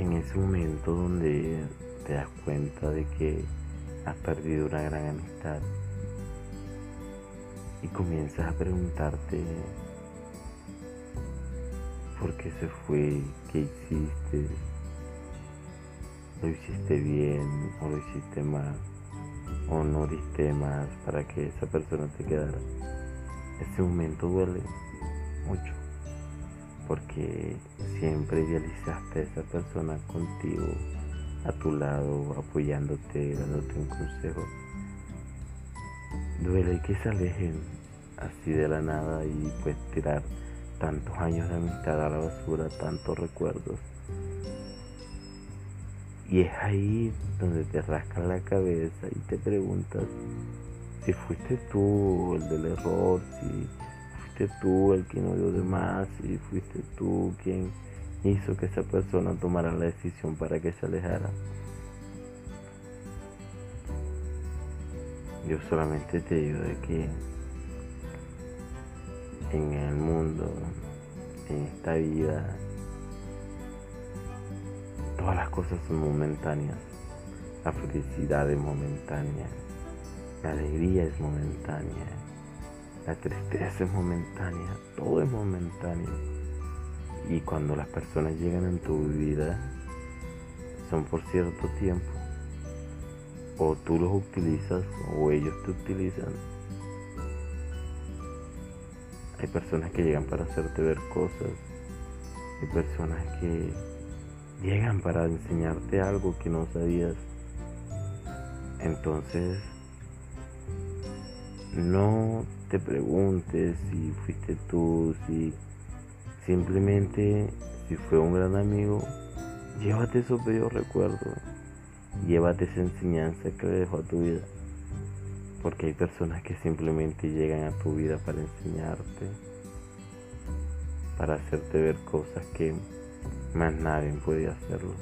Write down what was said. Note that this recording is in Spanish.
ese momento donde te das cuenta de que has perdido una gran amistad y comienzas a preguntarte por qué se fue, qué hiciste, lo hiciste bien o lo hiciste mal o no diste más para que esa persona te quedara. Ese momento duele mucho porque siempre idealizaste a esa persona contigo, a tu lado, apoyándote, dándote un consejo. Duele que se alejen así de la nada y pues tirar tantos años de amistad a la basura, tantos recuerdos. Y es ahí donde te rascas la cabeza y te preguntas si fuiste tú el del error, si fuiste tú el que no dio de más, si fuiste tú quien hizo que esa persona tomara la decisión para que se alejara. Yo solamente te digo de que en el mundo, en esta vida, todas las cosas son momentáneas. La felicidad es momentánea, la alegría es momentánea, la tristeza es momentánea, todo es momentáneo. Y cuando las personas llegan en tu vida, son por cierto tiempo. O tú los utilizas o ellos te utilizan. Hay personas que llegan para hacerte ver cosas. Hay personas que llegan para enseñarte algo que no sabías. Entonces, no te preguntes si fuiste tú, si simplemente si fue un gran amigo, llévate esos bellos recuerdos, llévate esa enseñanza que le dejó a tu vida. Porque hay personas que simplemente llegan a tu vida para enseñarte, para hacerte ver cosas que más nadie puede hacerlo.